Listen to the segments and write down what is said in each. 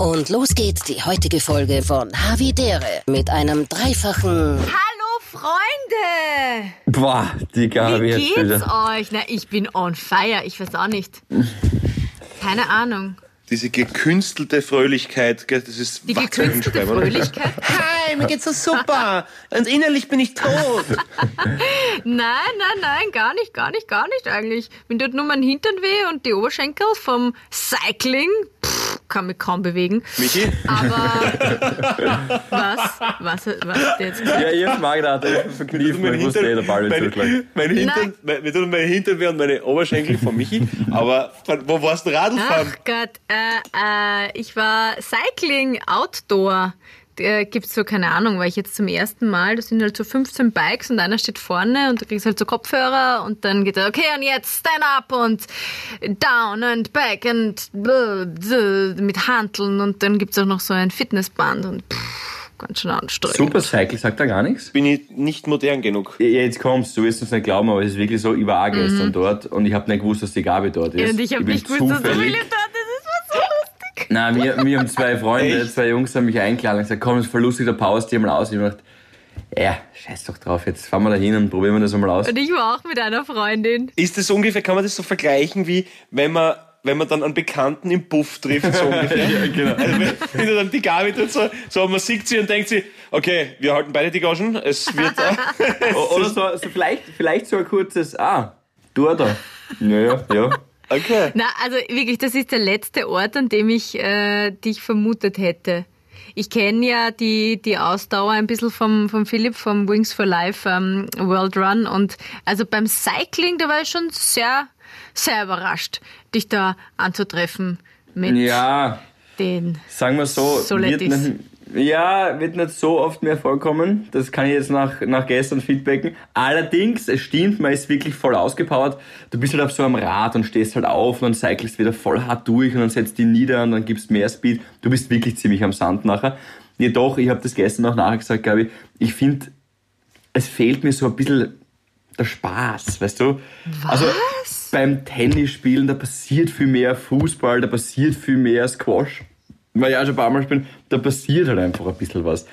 Und los geht die heutige Folge von Havidere mit einem dreifachen Hallo Freunde! Boah, die Gabi Wie jetzt geht's wieder. euch? Na, ich bin on fire. Ich weiß auch nicht. Keine Ahnung. Diese gekünstelte Fröhlichkeit, gell, das ist Die gekünstelte? Fröhlichkeit? Hi, mir geht's so super. Und innerlich bin ich tot. Nein, nein, nein, gar nicht, gar nicht, gar nicht eigentlich. Mir tut nur mein Hintern weh und die Oberschenkel vom Cycling. Pff, kann mich kaum bewegen. Michi? Aber was? Was, was hat jetzt gesagt? Ja, ich hab's mal gedacht, ich hab verkniffen, ich wusste eh, der Ball wird mein, zurücklegen. mein Hintern, mein, tun mein Hintern weh und meine Oberschenkel von Michi. Aber von- wo warst du Radlfahren? Ach Gott, äh, äh, ich war Cycling Outdoor. Äh, gibt's so, keine Ahnung, war ich jetzt zum ersten Mal, das sind halt so 15 Bikes und einer steht vorne und du kriegst halt so Kopfhörer und dann geht er, okay, und jetzt stand up und down and back and mit Hanteln und dann gibt's auch noch so ein Fitnessband und pff, ganz schön anstrengend. Super Cycle, sagt da gar nichts? Bin ich nicht modern genug? Ja, jetzt kommst du, wirst es nicht glauben, aber es ist wirklich so, ich war auch gestern dort und ich habe nicht gewusst, dass die Gabi dort ist. Mhm. Ja, und ich habe nicht gewusst, dass Philipp dort ist. Das war so lustig. Nein, wir, wir haben zwei Freunde, Echt? zwei Jungs haben mich eingeladen und gesagt, komm, das ist voll lustig, da pause dir mal aus. Ich hab gedacht, ja, scheiß doch drauf, jetzt fahren wir da hin und probieren wir das einmal aus. Und ich war auch mit einer Freundin. Ist das ungefähr, kann man das so vergleichen, wie wenn man, wenn man dann einen Bekannten im Puff trifft, so ungefähr? Ja, genau. Also wenn, wenn du dann die Gabi tut so, so, man sieht sie und denkt sie, okay, wir halten beide die Gagen, es wird, Oder so, so vielleicht, vielleicht so ein kurzes, ah, du da. Naja, ja. Okay. Na, also wirklich, das ist der letzte Ort, an dem ich äh, dich vermutet hätte. Ich kenne ja die, die Ausdauer ein bisschen vom, vom Philipp vom Wings for Life ähm, World Run und also beim Cycling, da war ich schon sehr, sehr überrascht, dich da anzutreffen mit Ja, den. sagen wir so, wird Solettis. Ja, wird nicht so oft mehr vorkommen. Das kann ich jetzt nach, nach gestern feedbacken. Allerdings, es stimmt, man ist wirklich voll ausgepowert. Du bist halt auf so einem Rad und stehst halt auf und dann cyclest wieder voll hart durch und dann setzt die nieder und dann gibst mehr Speed. Du bist wirklich ziemlich am Sand nachher. Jedoch, ich habe das gestern auch nachher gesagt, glaube ich, ich finde, es fehlt mir so ein bisschen der Spaß, weißt du? Also beim Tennisspielen, da passiert viel mehr Fußball, da passiert viel mehr Squash. Weil ich auch schon ein paar Mal spielen, da passiert halt einfach ein bisschen was.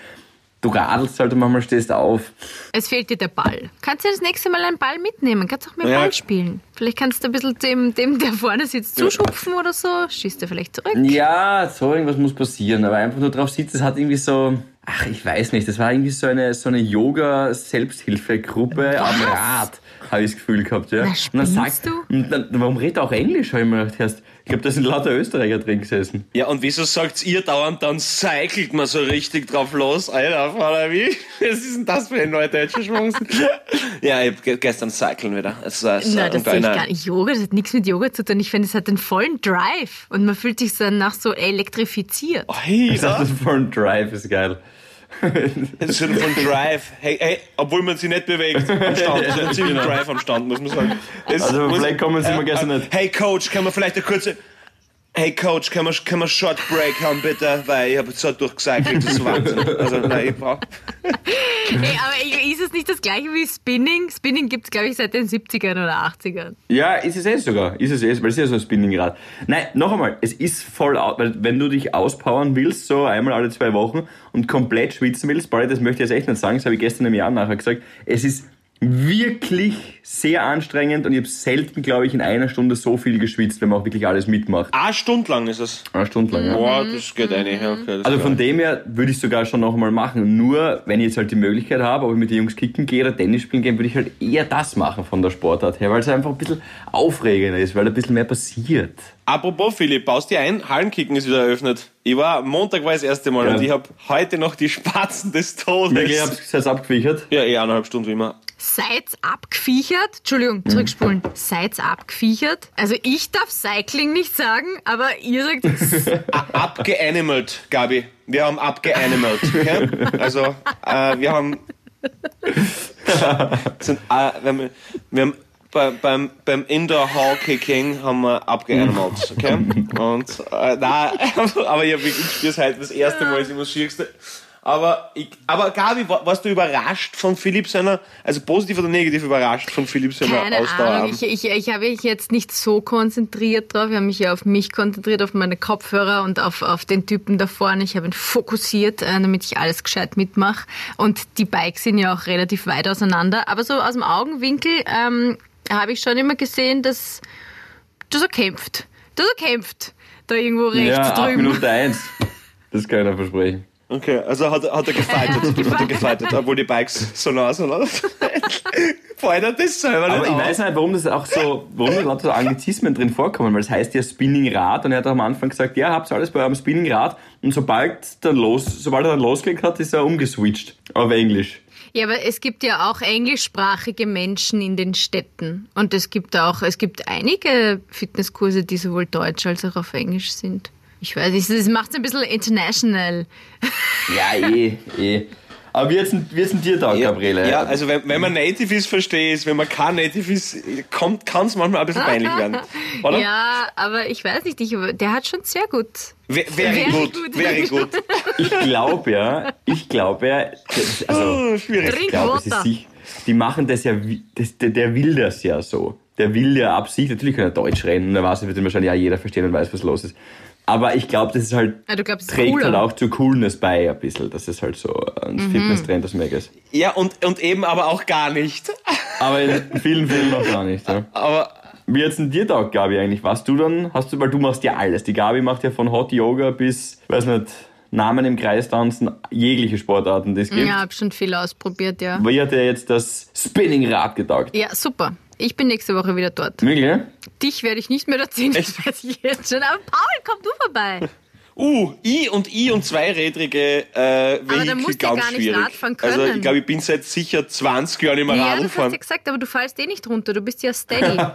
Du radelst halt und manchmal stehst auf. Es fehlt dir der Ball. Kannst du das nächste Mal einen Ball mitnehmen? Kannst auch mit Ja. Ball spielen. Vielleicht kannst du ein bisschen dem, dem der vorne sitzt, zuschupfen oder so. Schießt er vielleicht zurück. Ja, so irgendwas muss passieren, aber einfach nur drauf sitzen, das hat irgendwie so, ach, ich weiß nicht, das war irgendwie so eine, so eine Yoga-Selbsthilfegruppe am Rad, habe ich das Gefühl gehabt, ja. Na, und dann spinnst du? und dann, warum redet er auch Englisch, habe ich mir gedacht, erst. Ich glaube, da sind lauter Österreicher drin gesessen. Ja, und wieso sagt ihr dauernd, dann cycelt man so richtig drauf los? Alter, Vater, wie? Was ist denn das für ein neudeutscher Schwung? ja, ich hab ge- gestern cyclen wieder. Es war so Nein, das sehe ich geiler- gar nicht. Yoga, das hat nichts mit Yoga zu tun. Ich finde, es hat einen vollen Drive und man fühlt sich danach so elektrifiziert. Dachte, das ist voll ein Drive, ist geil. Das ist von Drive. Hey, hey, obwohl man sich nicht bewegt am Stand. Das ist ein ziemlich Drive am Stand, muss man sagen. Das Also muss- vielleicht kommen sie mir gestern nicht. Hey Coach, kann man vielleicht eine kurze... Hey Coach, kann man, kann man Short Break haben bitte? Weil ich habe jetzt so durchgecycelt, das ist Wahnsinn. Also nein, ich brauch... Hey, aber ist es nicht das gleiche wie Spinning? Spinning gibt es, glaube ich, seit den 70ern oder 80ern. Ja, ist es eh sogar. Ist es eh, weil es ist ja so ein Spinningrad. Nein, noch einmal, es ist voll out, weil wenn du dich auspowern willst, so einmal alle zwei Wochen und komplett schwitzen willst, Barry, das möchte ich jetzt echt nicht sagen, das habe ich gestern im Jahr nachher gesagt, es ist wirklich sehr anstrengend und ich habe selten, glaube ich, in einer Stunde so viel geschwitzt, wenn man auch wirklich alles mitmacht. Eine Stunde lang ist es. Eine Stunde lang, ja. Boah, das geht eine. Ja, okay, Also von dem her würde ich sogar schon noch einmal machen. Nur, wenn ich jetzt halt die Möglichkeit habe, ob ich mit den Jungs kicken gehe oder Tennis spielen gehe, würde ich halt eher das machen von der Sportart her, weil es einfach ein bisschen aufregender ist, weil ein bisschen mehr passiert. Apropos Philipp, baust dir ein? Hallenkicken ist wieder eröffnet. Ich war, Montag war das erste Mal Ja. und ich habe heute noch die Spatzen des Todes. Wirklich, ich habe es jetzt abgewichert. Ja, eh eineinhalb Stunden wie immer. Seid's abgefiechert? Entschuldigung, zurückspulen. Seid's abgefiechert? Also ich darf Cycling nicht sagen, aber ihr sagt es. Abgeanimalt, Gabi. Wir haben abgeanimalt. Okay? Also, äh, wir haben. sind, äh, wir haben, wir haben bei, beim, beim Indoor Hall Kicking haben wir abgeanimalt. Okay? Und, äh, nein, aber ich, hab wirklich- ich spür's heute das erste Mal, ist immer das Schwierigste. Aber, ich, aber Gabi, war- warst du überrascht von Philipp seiner, also positiv oder negativ überrascht von Philipp seiner Keine Ausdauer? Ahnung, ich, ich, ich habe mich jetzt nicht so konzentriert drauf. Ich habe mich ja auf mich konzentriert, auf meine Kopfhörer und auf, auf den Typen da vorne. Ich habe ihn fokussiert, äh, damit ich alles gescheit mitmache. Und die Bikes sind ja auch relativ weit auseinander. Aber so aus dem Augenwinkel ähm, habe ich schon immer gesehen, dass, dass er kämpft. Dass er kämpft. Da irgendwo rechts Ja, drüben. Minute eins. Das kann ich dir versprechen. Okay, also hat, hat er gefightet, hat er gefightet, obwohl die Bikes so nah sind, oder? Fällt er das selber Aber nicht ich weiß nicht, warum das auch so, warum da lauter so Anglizismen drin vorkommen, weil es heißt ja Spinningrad und er hat am Anfang gesagt, ja, habt ihr alles bei eurem Spinningrad und sobald dann los, sobald er dann losgelegt hat, ist er umgeswitcht auf Englisch. Ja, aber es gibt ja auch englischsprachige Menschen in den Städten. Und es gibt auch, es gibt einige Fitnesskurse, die sowohl deutsch als auch auf Englisch sind. Ich weiß nicht, das macht es ein bisschen international. Ja, eh, eh. Aber wie ist denn, wie denn dir da, Gabriele? Ja, also wenn, wenn man Native ist, verstehe ich es. Wenn man kein Native ist, kann es manchmal ein bisschen peinlich werden. Oder? Ja, aber ich weiß nicht, ich, der hat schon sehr gut. Ve- Very, Very good, good. very good. Ich glaube ja, ich glaube ja, das- also, Oh, schwierig. ich glaube, es ist sich, die machen das ja, wie- das, der, der will das ja so. Der will ja Absicht, natürlich kann er Deutsch reden, und er weiß, wird ihn wahrscheinlich auch jeder verstehen und weiß, was los ist. Aber ich glaube, das ist halt, Ah, du glaubst, ist trägt cooler. halt auch zur Coolness bei ein bisschen, dass es halt so ein Mhm. Fitnesstrend aus Meg ist. Ja, und, und eben aber auch gar nicht. Aber in vielen Fällen noch gar nicht. Ja. Aber Wie hat's denn dir da, Gabi, eigentlich? Was du dann, hast du, weil du machst ja alles. Die Gabi macht ja von Hot Yoga bis, weiß nicht, Namen im Kreis tanzen, jegliche Sportarten, die es gibt. Ja, hab schon viel ausprobiert, ja. Wie hat dir jetzt das Spinningrad getaugt? Ja, super. Ich bin nächste Woche wieder dort. Wirklich? ja? Dich werde ich nicht mehr da ziehen, das weiß ich jetzt schon. Aber Paul, komm du vorbei. Uh, I und I und zweirädrige äh, Vehikel ganz gar nicht schwierig. Radfahren Also ich glaube, ich bin seit sicher 20 Jahren immer Ja, Radl das hast du ja gesagt, aber du fallst eh nicht runter. Du bist ja steady.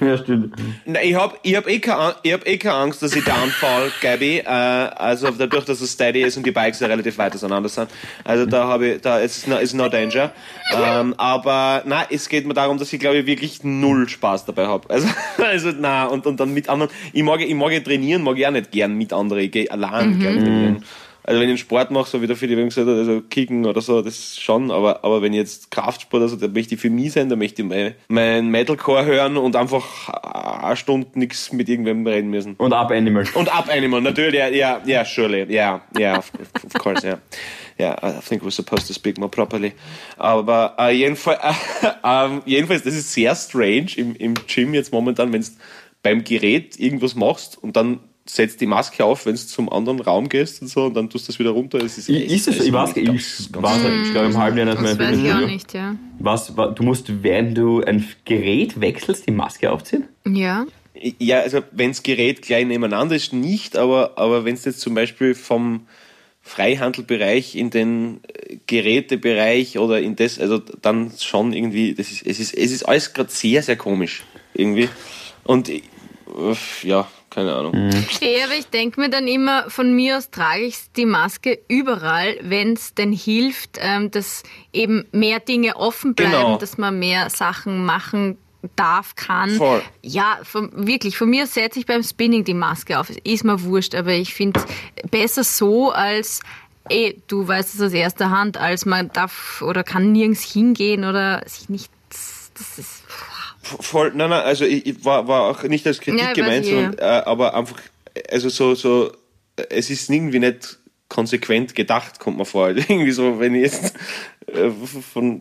Ja, stimmt. Nein, ich habe ich hab eh, keine ich hab eh keine Angst, dass ich downfall, Gabi. Äh, also dadurch, dass es steady ist und die Bikes ja relativ weit auseinander sind. Also da habe ich, da ist no, ist no danger. Ähm, aber nein, es geht mir darum, dass ich glaube ich wirklich null Spaß dabei habe. Also, also na und, und dann mit anderen. Ich mag, ich mag ja trainieren, mag ich auch nicht gern mit anderen. Ich gehe allein gern trainieren. Also wenn ich einen Sport mache, so wie der Philipp eben gesagt hat, also Kicken oder so, das schon, aber, aber wenn ich jetzt Kraftsport, also da möchte ich für mich sein, da möchte ich mein, mein Metalcore hören und einfach eine Stunde nichts mit irgendwem reden müssen. Und Up Animal. Und Up Animal, natürlich, ja, ja, yeah, surely, yeah, yeah, of, of course, yeah. Yeah, I think we're supposed to speak more properly. Aber äh, jedenfalls, ähm, jedenfalls, das ist sehr strange im, im Gym jetzt momentan, wenn du beim Gerät irgendwas machst und dann setzt die Maske auf, wenn du zum anderen Raum gehst und so und dann tust du das wieder runter. Es ist, I- Ist es so? Ich weiß, ich ganz- ganz war seit, ich glaube, im halben Jahr nicht mehr Das weiß ich auch nicht, ja. Was, wa- du musst, während du ein Gerät wechselst, die Maske aufziehen? Ja. Ja, also wenns Gerät gleich nebeneinander ist, nicht, aber, aber wenn es jetzt zum Beispiel vom Freihandelbereich in den äh, Gerätebereich oder in das, also dann schon irgendwie, das ist, es ist, es ist alles gerade sehr, sehr komisch irgendwie. Und äh, ja, keine Ahnung. Ja, aber ich denke mir dann immer, von mir aus trage ich die Maske überall, wenn es denn hilft, ähm, dass eben mehr Dinge offen bleiben, Genau. dass man mehr Sachen machen darf, kann. Voll. Ja, von, wirklich, von mir setze ich beim Spinning die Maske auf. Ist mir wurscht, aber ich finde besser so als eh, du weißt es aus erster Hand, als man darf oder kann nirgends hingehen oder sich nicht. Das ist. Voll, nein, nein, also ich, ich war, war auch nicht als Kritik Ja, gemeint, ich, sondern, äh, aber einfach, also so, so, es ist irgendwie nicht konsequent gedacht, kommt mir vor. Irgendwie so, wenn ich jetzt äh, von,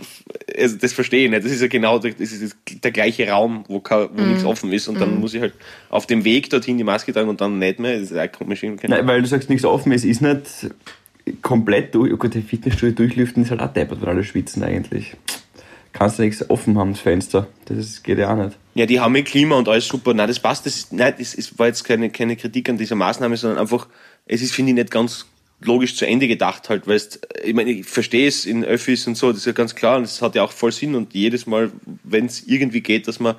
also das verstehe ich nicht. Das ist ja genau der, das ist der gleiche Raum, wo, kein, wo nichts offen ist und dann muss ich halt auf dem Weg dorthin die Maske tragen und dann nicht mehr. Das ist auch komisch. irgendwie. Nein, weil du sagst, nichts offen ist, ist nicht komplett durch. Oh Gott, die Fitnessstudio durchlüften ist halt auch deppert, weil alle schwitzen eigentlich. Kannst du nichts offen haben, das Fenster. Das geht ja auch nicht. Ja, die haben mit Klima und alles super. Nein, das passt. Das, nein, das ist, war jetzt keine, keine Kritik an dieser Maßnahme, sondern einfach, es ist, finde ich, nicht ganz logisch zu Ende gedacht halt, weil ich meine, ich verstehe es in Öffis und so, das ist ja ganz klar und das hat ja auch voll Sinn und jedes Mal, wenn es irgendwie geht, dass man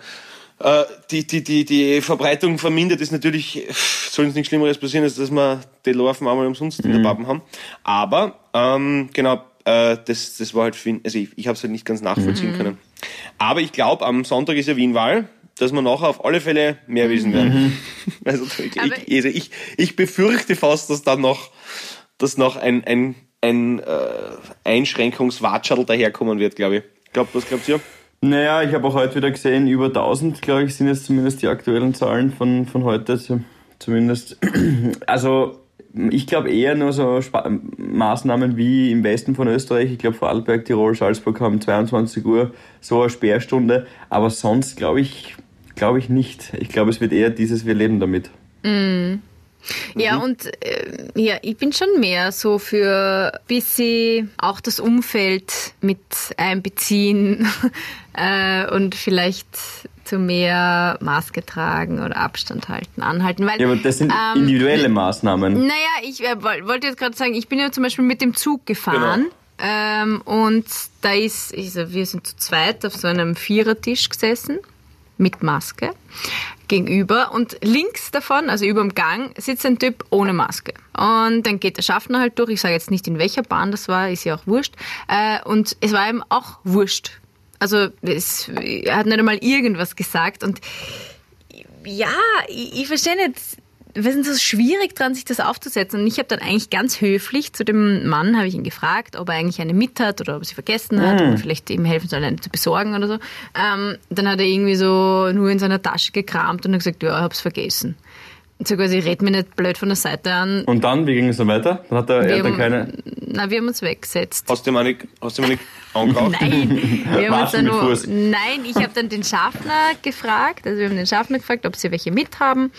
äh, die, die, die, die Verbreitung vermindert, ist natürlich, soll uns nichts Schlimmeres passieren, als dass wir die Larven einmal umsonst in der Pappen haben. Aber, ähm, genau, äh, das, das war halt, für ihn- also ich, ich habe es halt nicht ganz nachvollziehen können. Aber ich glaube, am Sonntag ist ja Wien-Wahl, dass wir nachher auf alle Fälle mehr wissen werden. Also, ich, also ich, ich befürchte fast, dass dann noch, dass noch ein, ein ein äh, Einschränkungswatschadl daherkommen wird, glaube ich. Glaub, was glaubt ihr? Naja, ich habe auch heute wieder gesehen, über 1000, glaube ich, sind jetzt zumindest die aktuellen Zahlen von, von heute. Zumindest. Also, ich glaube eher nur so Sp Maßnahmen wie im Westen von Österreich. Ich glaube, Vorarlberg, Tirol, Salzburg haben 22 Uhr so eine Sperrstunde. Aber sonst glaube ich, glaube ich nicht. Ich glaube, es wird eher dieses Wir leben damit. Mm. Ja, mhm. und äh, ja, ich bin schon mehr so für bisschen auch das Umfeld mit einbeziehen äh, und vielleicht zu mehr Maske tragen oder Abstand halten, anhalten. Weil, ja, aber das sind ähm, individuelle Maßnahmen. Naja, ich äh, wollte jetzt gerade sagen, ich bin ja zum Beispiel mit dem Zug gefahren. Genau. Ähm, und da ist, also wir sind zu zweit auf so einem Vierertisch gesessen mit Maske gegenüber und links davon, also über dem Gang, sitzt ein Typ ohne Maske. Und dann geht der Schaffner halt durch, ich sage jetzt nicht in welcher Bahn das war, ist ja auch wurscht. Äh, und es war ihm auch wurscht. Also es, er hat nicht einmal irgendwas gesagt und ja, ich, ich verstehe nicht, wir sind so schwierig dran, sich das aufzusetzen. Und ich habe dann eigentlich ganz höflich zu dem Mann, habe ich ihn gefragt, ob er eigentlich eine mit hat oder ob er sie vergessen hat mhm. oder vielleicht ihm helfen soll, eine zu besorgen oder so. Ähm, dann hat er irgendwie so nur in seiner Tasche gekramt und hat gesagt, ja, ich habe es vergessen. So quasi, red mir nicht blöd von der Seite an. Und dann, wie ging es dann weiter? Dann hat er, er dann keine... Na, wir haben uns weggesetzt. Hast du ihm nicht, hast du nicht angeraucht? Nein, wir haben uns dann nur, nein, ich habe dann den Schaffner gefragt, also wir haben den Schaffner gefragt, ob sie welche mit haben.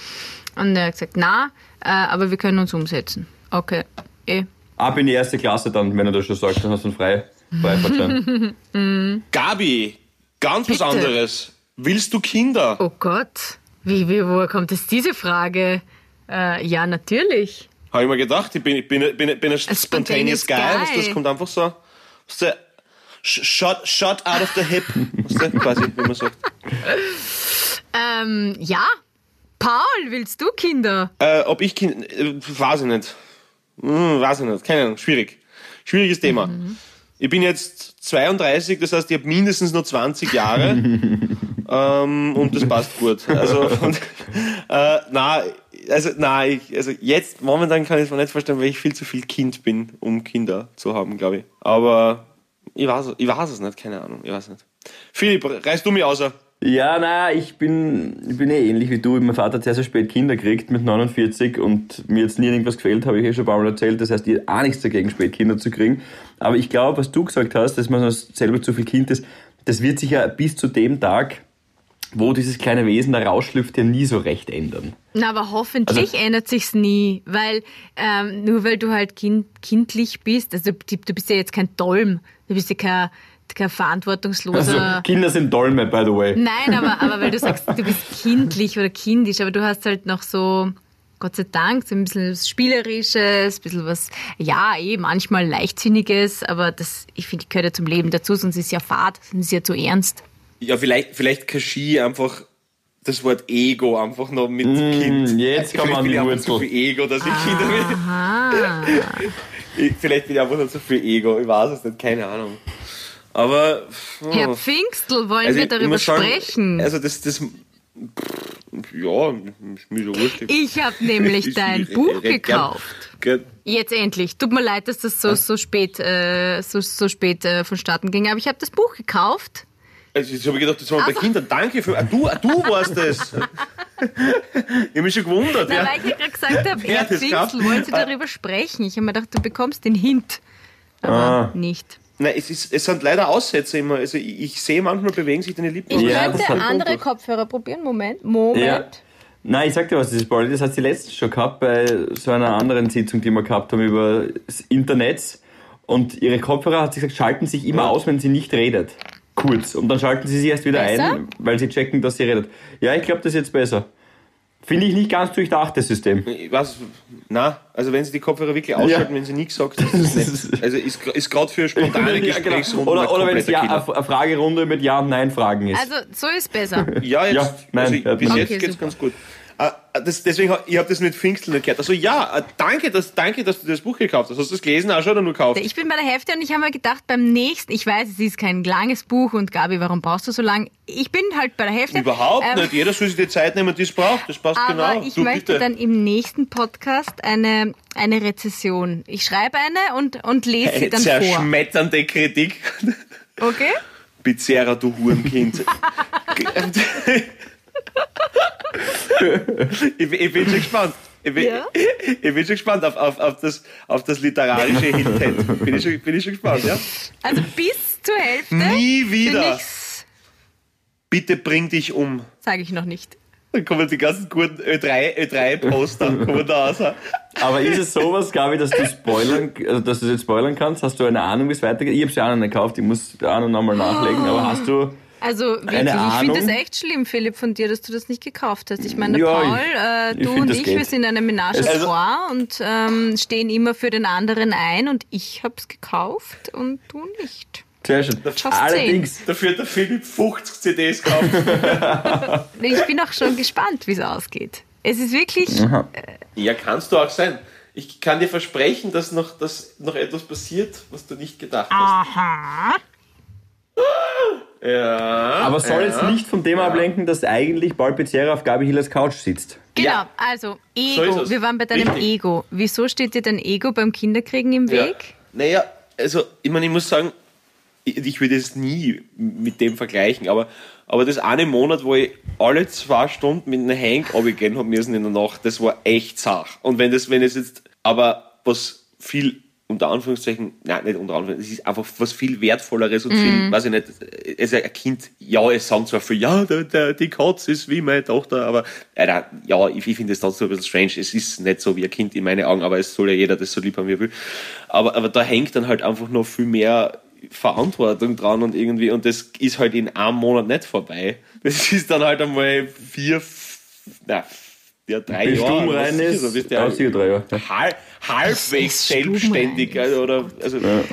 Und er hat gesagt, na, äh, aber wir können uns umsetzen. Okay, eh. Ab in die erste Klasse dann, wenn er das schon sagt, dann hast du einen Frei, Freifahrtschein. Gabi, ganz Bitte? was anderes. Willst du Kinder? Oh Gott, wie, wie woher kommt jetzt diese Frage? Äh, ja, natürlich. Habe ich mir gedacht, ich bin, ich bin, bin, bin ein spontaneous, guy. guy. Das kommt einfach so. Shot, shot out of the hip. quasi, wie man sagt. Ähm, ja, Paul, willst du Kinder? Äh, ob ich Kinder, äh, weiß ich nicht. Hm, weiß ich nicht, keine Ahnung, schwierig. Schwieriges Thema. Mhm. Ich bin jetzt 32, das heißt, ich habe mindestens noch 20 Jahre. ähm, und das passt gut. Also, und, äh, na, also, na, ich, also jetzt, momentan kann ich es mir nicht vorstellen, weil ich viel zu viel Kind bin, um Kinder zu haben, glaube ich. Aber ich weiß, ich weiß es nicht, keine Ahnung, ich weiß nicht. Philipp, reißt du mich außer? Ja, naja, ich bin, ich bin eh ähnlich wie du. Mein Vater hat sehr, sehr spät Kinder gekriegt mit 49 und mir jetzt nie irgendwas gefehlt, habe ich eh schon ein paar Mal erzählt. Das heißt, ich habe auch nichts dagegen, spät Kinder zu kriegen. Aber ich glaube, was du gesagt hast, dass man selber zu viel Kind ist, das wird sich ja bis zu dem Tag, wo dieses kleine Wesen da rausschlüpft, ja nie so recht ändern. Na, aber hoffentlich also, ändert sich's nie, weil ähm, nur weil du halt kind, kindlich bist, also du bist ja jetzt kein Dolm, du bist ja kein kein verantwortungsloser. Also Kinder sind Dolme, by the way. Nein, aber, aber weil du sagst, du bist kindlich oder kindisch, aber du hast halt noch so, Gott sei Dank, so ein bisschen was Spielerisches, ein bisschen was, ja, eh, manchmal Leichtsinniges, aber das, ich finde, gehört ja zum Leben dazu, sonst ist es ja fad, sonst ist es ja zu ernst. Ja, vielleicht, vielleicht Kashi einfach das Wort Ego einfach noch mit mm, Kind. Jetzt kann man die Wurzel. zu viel Ego, dass ich Kinder will. vielleicht bin ich einfach noch zu viel Ego, ich weiß es nicht, keine Ahnung. Aber. Oh. Herr Pfingstl, wollen also wir darüber sagen, sprechen? Also, das. das ja, ist mir so wurscht. Ich habe nämlich dein Buch gekauft. Jetzt endlich. Tut mir leid, dass das so, so spät, äh, so, so spät äh, vonstatten ging, aber ich habe das Buch gekauft. Also jetzt habe ich gedacht, das waren also, bei Kindern. Danke für. Ah, du, ah, du warst das. ich habe mich schon gewundert. Na, ja. weil ich ja gerade gesagt habe, Herr Pfingstl, wollen Sie darüber sprechen? Ich habe mir gedacht, du bekommst den Hint. Aber ah. nicht. Nein, es, ist, es sind leider Aussätze immer. Also ich, ich sehe manchmal bewegen sich deine Lippen. Ich ja, könnte andere Kopfhörer probieren. Moment. Moment. Ja. Nein, ich sag dir was, das ist Paul. Das hat sie letztens schon gehabt bei so einer anderen Sitzung, die wir gehabt haben über das Internet. Und ihre Kopfhörer, hat sie gesagt, schalten sich immer ja. aus, wenn sie nicht redet. Kurz. Und dann schalten sie sich erst wieder besser? ein, weil sie checken, dass sie redet. Ja, ich glaube, das ist jetzt besser. Finde ich nicht ganz durchdachtes System. Ich weiß, na, also wenn sie die Kopfhörer wirklich ausschalten, ja. wenn sie nichts sagt, ist das nicht. Also ist, ist gerade für spontane ja, Gesprächsrunden. Oder, oder wenn es ja eine Fragerunde mit Ja- und Nein-Fragen ist. Also so ist besser. ja, jetzt, ja, nein, also, bis okay, jetzt geht's super. ganz gut. Äh, das, deswegen, ich habe das mit Pfingsten nicht gehört. Also ja, äh, danke, dass, danke, dass du das Buch gekauft hast. Hast du das gelesen auch schon oder nur gekauft? Ich bin bei der Hälfte und ich habe mir gedacht, beim nächsten, ich weiß, es ist kein langes Buch und Gabi, warum brauchst du so lang? Ich bin halt bei der Hälfte. Überhaupt Ähm, nicht. Jeder soll sich die Zeit nehmen, die es braucht. Das passt Aber genau. ich du, möchte bitte. dann im nächsten Podcast eine, eine Rezession. Ich schreibe eine und, und lese sie dann vor. zerschmetternde Kritik. Okay? Bizarra, du Hurenkind. ich, ich bin schon gespannt. Ich bin, Ja? ich bin schon gespannt auf, auf, auf, das, auf das literarische Intent. Bin ich schon, bin ich schon gespannt, ja? Also bis zur Hälfte. Nie wieder. Bitte bring dich um. sage ich noch nicht. Dann kommen die ganzen guten Ö3, Ö3-Poster kommen da raus. Aber ist es sowas, Gabi, dass du spoilern, also dass du es jetzt spoilern kannst? Hast du eine Ahnung, wie es weitergeht? Ich habe ja auch noch nicht gekauft, ich muss auch noch nochmal nachlegen, aber hast du. Also wirklich, ich finde das echt schlimm, Philipp, von dir, dass du das nicht gekauft hast. Ich meine, Ja, Paul, ich- äh, ich du find, und ich, geht. wir sind eine Ménage à Also- trois und ähm, stehen immer für den anderen ein und ich habe es gekauft und du nicht. Sehr schön. Just Allerdings, Dafür hat der Philipp 50 CDs gekauft. Ich bin auch schon gespannt, wie es ausgeht. Es ist wirklich, ja, kannst du auch sein. Ich kann dir versprechen, dass noch, dass noch etwas passiert, was du nicht gedacht hast. aha, Ja. aber soll ja. jetzt nicht vom Thema ablenken, dass eigentlich Paul Pizzerra auf Gabi Hillers Couch sitzt. Genau, Ja. also So Ego. es. Wir waren bei deinem Richtig. Ego. Wieso steht dir dein Ego beim Kinderkriegen im Ja. Weg? Naja, also ich meine, ich muss sagen, ich, ich würde es nie mit dem vergleichen, aber, aber das eine Monat, wo ich alle zwei Stunden mit einem Hank runtergehen habe müssen in der Nacht, das war echt Sach. Und wenn das, wenn es jetzt, aber was viel unter Anführungszeichen, nein, nicht unter Anführungszeichen, es ist einfach was viel Wertvolleres und viel, weiß ich nicht, es ist ein Kind, ja, es sagen zwar viel, ja, der, der, die Katze ist wie meine Tochter, aber äh, ja, ich, ich finde es trotzdem ein bisschen strange. Es ist nicht so wie ein Kind in meinen Augen, aber es soll ja jeder das so lieb haben, wie er will. Aber, aber da hängt dann halt einfach noch viel mehr Verantwortung dran und irgendwie, und das ist halt in einem Monat nicht vorbei. Das ist dann halt einmal vier, na, ja, drei Jahre. Rein sicher, ist, so bist ja, ja sicher drei Jahre. ja. halb, halbwegs selbstständig. Also, oder, also, ja,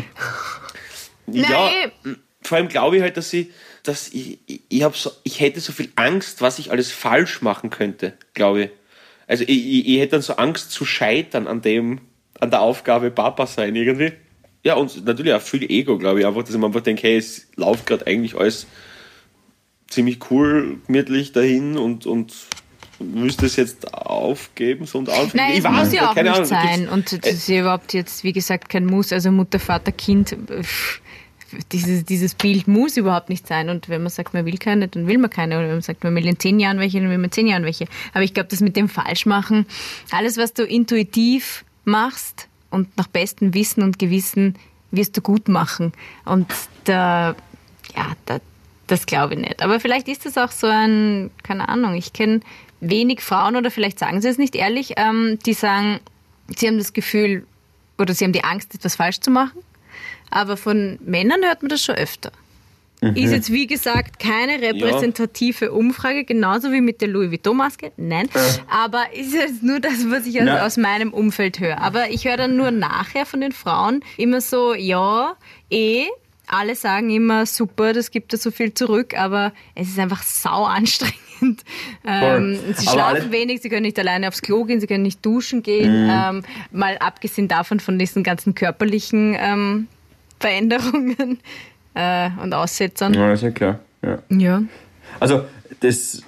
Nein. vor allem glaube ich halt, dass ich, dass ich, ich, ich, so, ich hätte so viel Angst, was ich alles falsch machen könnte, glaube ich. Also ich, ich, ich hätte dann so Angst zu scheitern an dem, an der Aufgabe Papa sein irgendwie. Ja, und natürlich auch viel Ego, glaube ich, einfach, dass ich mir einfach denke, hey, es läuft gerade eigentlich alles ziemlich cool, gemütlich dahin und, und müsste es jetzt aufgeben, so und aufgeben. Nein, ich es weiß muss ja auch keine nicht Ahnung, sein. Und das ist ja überhaupt jetzt, wie gesagt, kein Muss. Also Mutter, Vater, Kind, pff, dieses, dieses Bild muss überhaupt nicht sein. Und wenn man sagt, man will keine, dann will man keine. Oder wenn man sagt, man will in zehn Jahren welche, dann will man in zehn Jahren welche. Aber ich glaube, das mit dem Falschmachen, alles, was du intuitiv machst und nach bestem Wissen und Gewissen wirst du gut machen. Und da, ja, da, das glaube ich nicht. Aber vielleicht ist das auch so ein, keine Ahnung, ich kenne wenig Frauen oder vielleicht sagen sie es nicht ehrlich, ähm, die sagen, sie haben das Gefühl oder sie haben die Angst, etwas falsch zu machen. Aber von Männern hört man das schon öfter. Ist jetzt, wie gesagt, keine repräsentative Umfrage, genauso wie mit der Louis Vuitton-Maske. Nein. Aber ist jetzt nur das, was ich aus, aus meinem Umfeld höre. Aber ich höre dann nur nachher von den Frauen immer so, ja, eh, alle sagen immer, super, das gibt da so viel zurück, aber es ist einfach sau anstrengend. Ähm, sie schlafen wenig, sie können nicht alleine aufs Klo gehen, sie können nicht duschen gehen. Mhm. Ähm, mal abgesehen davon von diesen ganzen körperlichen ähm, Veränderungen äh, und Aussetzern. Ja, ist ja klar. Ja. Ja. Also, das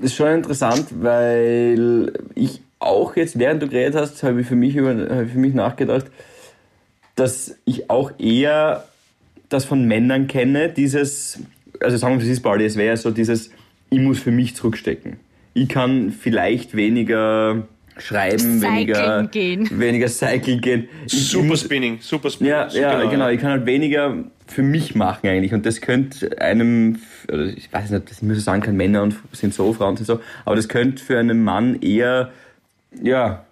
ist schon interessant, weil ich auch jetzt, während du geredet hast, habe ich für mich, über, habe ich für mich nachgedacht, dass ich auch eher das von Männern kenne, dieses, also sagen wir, das ist Pauli, es wäre ja so dieses, ich muss für mich zurückstecken. Ich kann vielleicht weniger schreiben, Cycling weniger, gehen. weniger Cycle gehen. Ich- ich Super muss- Spinning, super Spinning. ja, ja, genau. Ich kann halt weniger für mich machen eigentlich. Und das könnte einem, oder ich weiß nicht, das muss ich sagen, kann Männer und sind so, Frauen sind so, aber das könnte für einen Mann eher, ja,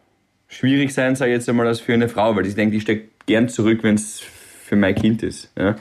schwierig sein, sage ich jetzt einmal, als für eine Frau, weil ich denke, ich stecke gern zurück, wenn es für mein Kind ist. Ja.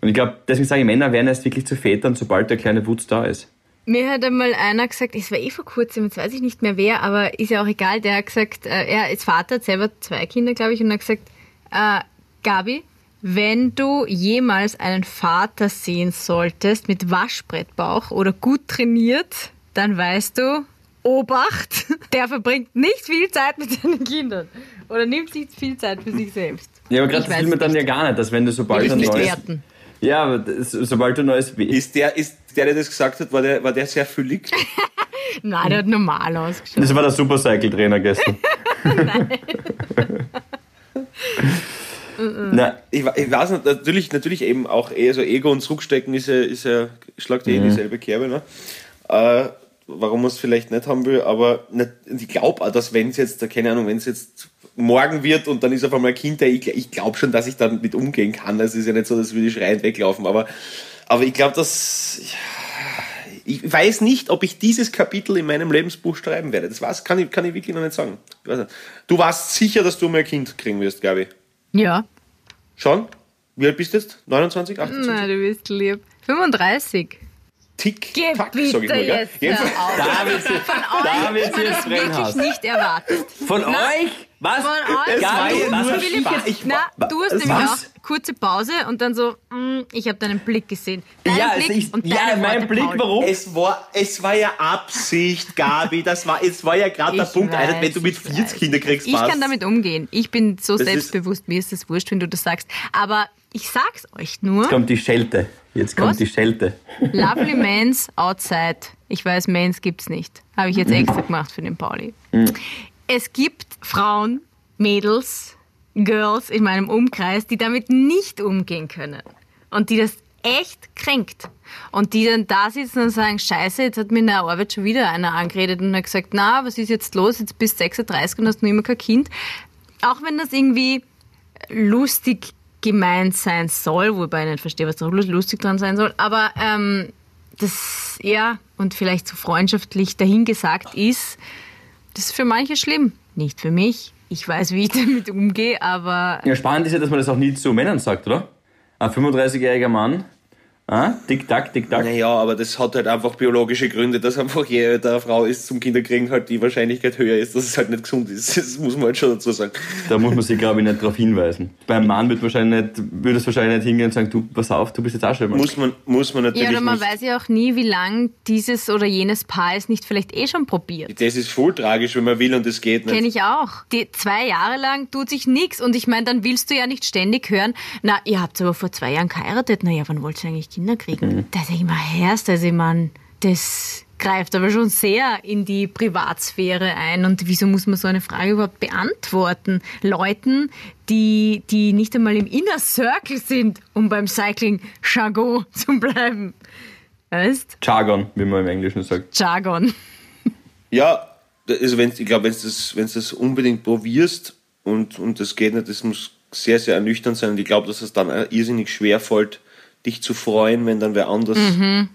Und ich glaube, deswegen sage ich, Männer werden erst wirklich zu Vätern, sobald der kleine Wutz da ist. Mir hat einmal einer gesagt, es war eh vor kurzem, jetzt weiß ich nicht mehr wer, aber ist ja auch egal, der hat gesagt, äh, er ist Vater, hat selber zwei Kinder, glaube ich, und hat gesagt, äh, Gabi, wenn du jemals einen Vater sehen solltest mit Waschbrettbauch oder gut trainiert, dann weißt du, Obacht, der verbringt nicht viel Zeit mit seinen Kindern. Oder nimmt sich viel Zeit für sich selbst. Ja, aber gerade Ich das will man dann ja gar nicht, dass wenn du sobald ich ein neues... werten. Ja, aber das, sobald du ein neues... Ist der, ist der, der das gesagt hat, war der, war der sehr füllig? Nein, der hat normal ausgeschaut. Das war der Supercycle-Trainer gestern. Nein. Ich, wa- ich weiß nicht, natürlich, natürlich eben auch eher so Ego und Zurückstecken ist ja, ist ja schlagt ja eh in dieselbe Kerbe, ne? Äh, warum man es vielleicht nicht haben will, aber nicht, ich glaube auch, dass wenn es jetzt, keine Ahnung, wenn es jetzt morgen wird und dann ist auf einmal ein Kind da, ich, ich glaube schon, dass ich dann mit umgehen kann. Es ist ja nicht so, dass wir die schreiend weglaufen, aber, aber ich glaube, dass, ich weiß nicht, ob ich dieses Kapitel in meinem Lebensbuch schreiben werde. Das war's, kann ich, kann ich wirklich noch nicht sagen. Du warst sicher, dass du mal ein Kind kriegen wirst, Gabi. Ja. Schon? Wie alt bist du jetzt? 29, 28? Na, du bist lieb. 35. Tick, Geh tack, bitte sag ich mal. Gell? jetzt Jedenfalls- hör auf. Da wird sie, da wird sie jetzt Wirklich Brennhaus. nicht erwartet. Von euch? Was? Von euch? Es war du, ja du, nur Philipp, Spaß. jetzt, Ich na, du hast was? nämlich auch kurze Pause und dann so, mm, ich habe deinen Blick gesehen. Deinen Ja, Blick ich, und ja, mein Worte, Blick, Paul. warum? Es war, es war ja Absicht, Gabi. Das war, es war ja gerade der Punkt. weiß, wenn du mit ich 40 weiß. Kinder kriegst, Ich passt. kann damit umgehen. Ich bin so Das ist- selbstbewusst, mir ist es wurscht, wenn du das sagst. Aber ich sag's euch nur, Jetzt kommt die Schelte. Jetzt kommt Was? die Schelte. lovely mans outside. Ich weiß, Mans gibt's nicht. Habe ich Mhm. jetzt extra gemacht für den Pauli. Es gibt Frauen, Mädels, Girls in meinem Umkreis, die damit nicht umgehen können. Und die das echt kränkt. Und die dann da sitzen und sagen, scheiße, jetzt hat mir in der Arbeit schon wieder einer angeredet und hat gesagt, na, was ist jetzt los? Jetzt bist du 36 und hast noch immer kein Kind. Auch wenn das irgendwie lustig gemeint sein soll, wobei ich nicht verstehe, was da lustig dran sein soll, aber ähm, das, ja, und vielleicht so freundschaftlich dahingesagt ist, das ist für manche schlimm. Nicht für mich. Ich weiß, wie ich damit umgehe, aber Ja, spannend ist ja, dass man das auch nie zu Männern sagt, oder? Ein 35-jähriger Mann, ah, tick-tack, tick-tack. Naja, aber das hat halt einfach biologische Gründe, dass einfach je älter eine Frau ist zum Kinderkriegen halt die Wahrscheinlichkeit höher ist, dass es halt nicht gesund ist. Das muss man halt schon dazu sagen. Da muss man sich, glaube ich, nicht darauf hinweisen. Beim Mann wird, wahrscheinlich nicht, würde es wahrscheinlich nicht hingehen und sagen, du, pass auf, du bist jetzt auch schon mal. Muss man, muss man natürlich ja, oder man nicht. weiß ja auch nie, wie lang dieses oder jenes Paar es nicht vielleicht eh schon probiert. Das ist voll tragisch, wenn man will und es geht nicht. Kenne ich auch. Die zwei Jahre lang tut sich nichts und ich meine, dann willst du ja nicht ständig hören, na, ihr habt aber vor zwei Jahren geheiratet, na ja, wann wollt ihr eigentlich Kinder kriegen? Da sag ich mal, Herrst, also ich meine, das greift aber schon sehr in die Privatsphäre ein und wieso muss man so eine Frage überhaupt beantworten? Leuten, die, die nicht einmal im Inner Circle sind, um beim Cycling-Jargon zu bleiben. Weißt? Jargon, wie man im Englischen sagt. Jargon. Ja, also wenn, ich glaube, wenn du das, wenn's das unbedingt probierst und, und das geht nicht, das muss sehr, sehr ernüchternd sein. Und ich glaube, dass es dann irrsinnig schwer fällt, dich zu freuen, wenn dann wer anders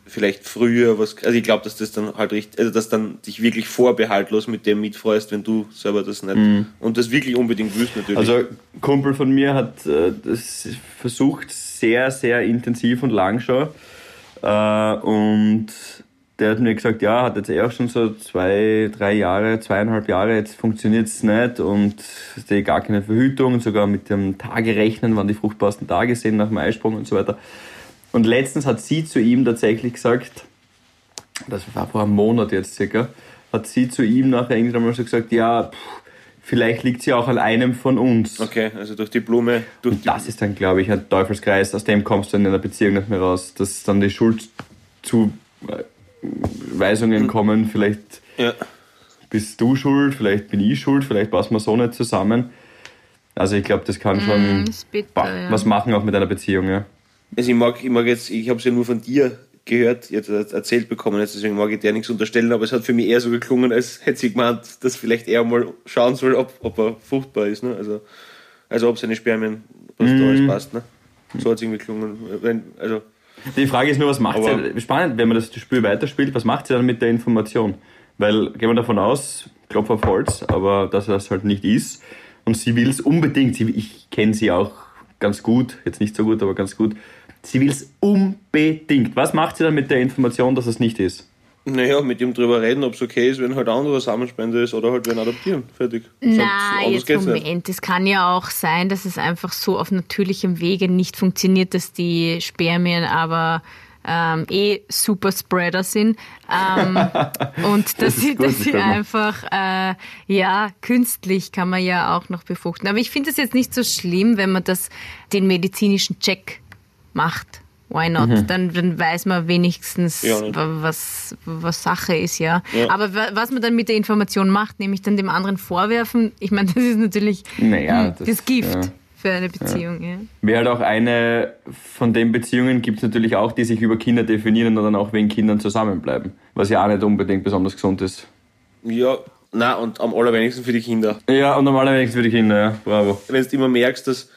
vielleicht früher was. Also ich glaube, dass das dann halt richtig, also dass dann dich wirklich vorbehaltlos mit dem mitfreust, wenn du selber das nicht und das wirklich unbedingt willst natürlich. Also, ein Kumpel von mir hat äh, das versucht, sehr, sehr intensiv und lang schon. Äh, und der hat mir gesagt, ja, hat jetzt eh auch schon so zwei, drei Jahre, zweieinhalb Jahre, jetzt funktioniert es nicht und es ist gar keine Verhütung, sogar mit dem Tage rechnen, wann die fruchtbarsten Tage sind nach dem Eisprung und so weiter. Und letztens hat sie zu ihm tatsächlich gesagt, das war vor einem Monat jetzt circa, hat sie zu ihm nachher irgendwann mal so gesagt, ja, pff, vielleicht liegt sie auch an einem von uns. okay, also durch die Blume, durch die, Das ist dann, glaube ich, ein Teufelskreis, aus dem kommst du in einer Beziehung nicht mehr raus, dass dann die Schuldzuweisungen kommen, vielleicht ja. bist du schuld, vielleicht bin ich schuld, vielleicht passen wir so nicht zusammen. Also ich glaube, das kann schon Mm, bitter, ja. was machen auch mit einer Beziehung, ja. Also ich mag, ich mag jetzt, ich habe es ja nur von dir gehört, jetzt erzählt bekommen, jetzt, deswegen mag ich dir nichts unterstellen, aber es hat für mich eher so geklungen, als hätte sie gemeint, dass vielleicht er mal schauen soll, ob, ob er fruchtbar ist. Ne? Also, also ob seine Spermien, was da alles passt. Ne? So hat es irgendwie geklungen. Wenn, also, Die Frage ist nur, was macht sie, spannend, wenn man das Spiel weiterspielt, was macht sie dann mit der Information? Weil, gehen wir davon aus, Klopf auf Holz, aber dass das halt nicht ist. Und sie will es unbedingt, sie, ich kenne sie auch ganz gut, jetzt nicht so gut, aber ganz gut. Sie will es unbedingt. Was macht sie dann mit der Information, dass es nicht ist? naja, mit ihm drüber reden, ob es okay ist, wenn halt ein anderer Samenspender ist oder halt wen adoptieren. Fertig. Na, anders jetzt. Moment. Es kann ja auch sein, dass es einfach so auf natürlichem Wege nicht funktioniert, dass die Spermien aber ähm, eh Superspreader sind ähm, und dass Das sie, dass sie einfach äh, ja künstlich kann man ja auch noch befruchten. Aber ich finde es jetzt nicht so schlimm, wenn man das den medizinischen Check macht. Why not? Mhm. Dann, dann weiß man wenigstens, Ja, wa- was, was Sache ist, ja. Ja. Aber wa- was man dann mit der Information macht, nämlich dann dem anderen vorwerfen, ich meine, das ist natürlich Naja, hm, das- das, Gift ja. Für eine Beziehung. Ja. Wäre halt auch eine von den Beziehungen gibt es natürlich auch, die sich über Kinder definieren und dann auch wegen Kindern zusammenbleiben. Was ja auch nicht unbedingt besonders gesund ist. Ja, na und am allerwenigsten für die Kinder. Ja, und normalerweise für die Kinder, ja. Bravo. Wenn du immer merkst, dass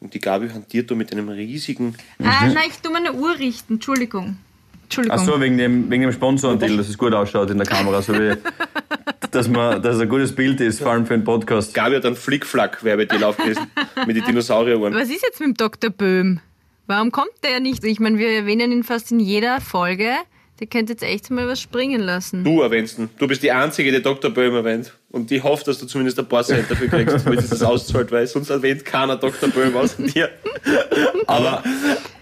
die Gabi hantiert da mit einem riesigen. Ah, nein, ich tu meine Uhr richten. Entschuldigung. Entschuldigung. Ach so, wegen dem, wegen dem Sponsor-Deal, dass es gut ausschaut in der Kamera, so wie, dass, man, dass es ein gutes Bild ist, vor allem für einen Podcast. Gabi hat einen Flickflack-Werbedeal aufgelesen mit den Dinosaurieruhren. Was ist jetzt mit dem Dr. Böhm? Warum kommt der nicht? Ich meine, wir erwähnen ihn fast in jeder Folge. Der könnte jetzt echt mal was springen lassen. Du erwähnst ihn. Du bist die Einzige, die Dr. Böhm erwähnt. Und ich hoffe, dass du zumindest ein paar Cent dafür kriegst, damit es das auszahlt, weil sonst erwähnt keiner Dr. Böhm außer dir. Aber,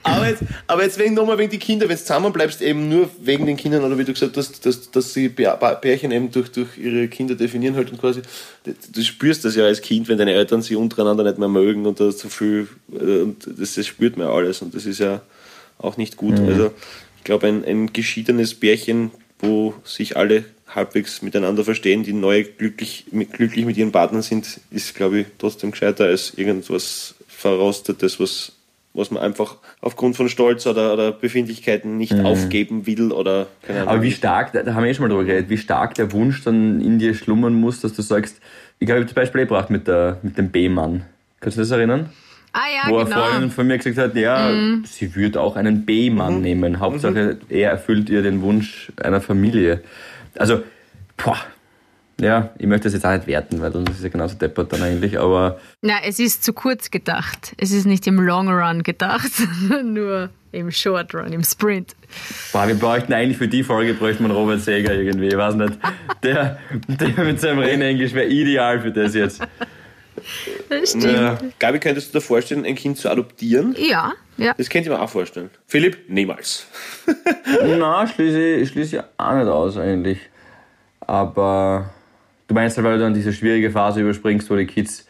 aber, jetzt, aber jetzt wegen nochmal wegen die Kinder, wenn du zusammenbleibst, eben nur wegen den Kindern, oder wie du gesagt hast, dass, dass sie Pärchen eben durch, durch ihre Kinder definieren halt und quasi, du, spürst das ja als Kind, wenn deine Eltern sie untereinander nicht mehr mögen und da zu viel, äh, und das, das spürt man ja alles und das ist ja auch nicht gut. Also ich glaube, ein, ein geschiedenes Pärchen, wo sich alle halbwegs miteinander verstehen, die neu glücklich mit, glücklich mit ihren Partnern sind, ist, glaube ich, trotzdem gescheiter als irgendwas Verrostetes, was, was man einfach aufgrund von Stolz oder, oder Befindlichkeiten nicht aufgeben will oder keine Ahnung. Aber wie stark, da haben wir eh schon mal drüber geredet, wie stark der Wunsch dann in dir schlummern muss, dass du sagst, ich glaube, ich habe das Beispiel eh gebracht mit, der, mit dem B-Mann. Kannst du das erinnern? Ah ja, Wo eine genau. Freundin von mir gesagt hat, ja, sie würde auch einen B-Mann nehmen. Hauptsache, er erfüllt ihr den Wunsch einer Familie. Also, boah, ja, ich möchte das jetzt auch nicht werten, weil das ist ja genauso deppert dann eigentlich, aber Na, es ist zu kurz gedacht. Es ist nicht im Long Run gedacht, sondern nur im Short Run, im Sprint. boah, wir bräuchten eigentlich für die Folge bräuchten wir Robert Seger irgendwie, ich weiß nicht. Der, der mit seinem Rennenglisch wäre ideal für das jetzt. Das stimmt. Ja. Gabi, könntest du dir vorstellen, ein Kind zu adoptieren? Ja, ja. Das könnte ich mir auch vorstellen. Philipp, niemals. Na, schließe ich, schließe ich auch nicht aus eigentlich. Aber du meinst halt, weil du dann diese schwierige Phase überspringst, wo die Kids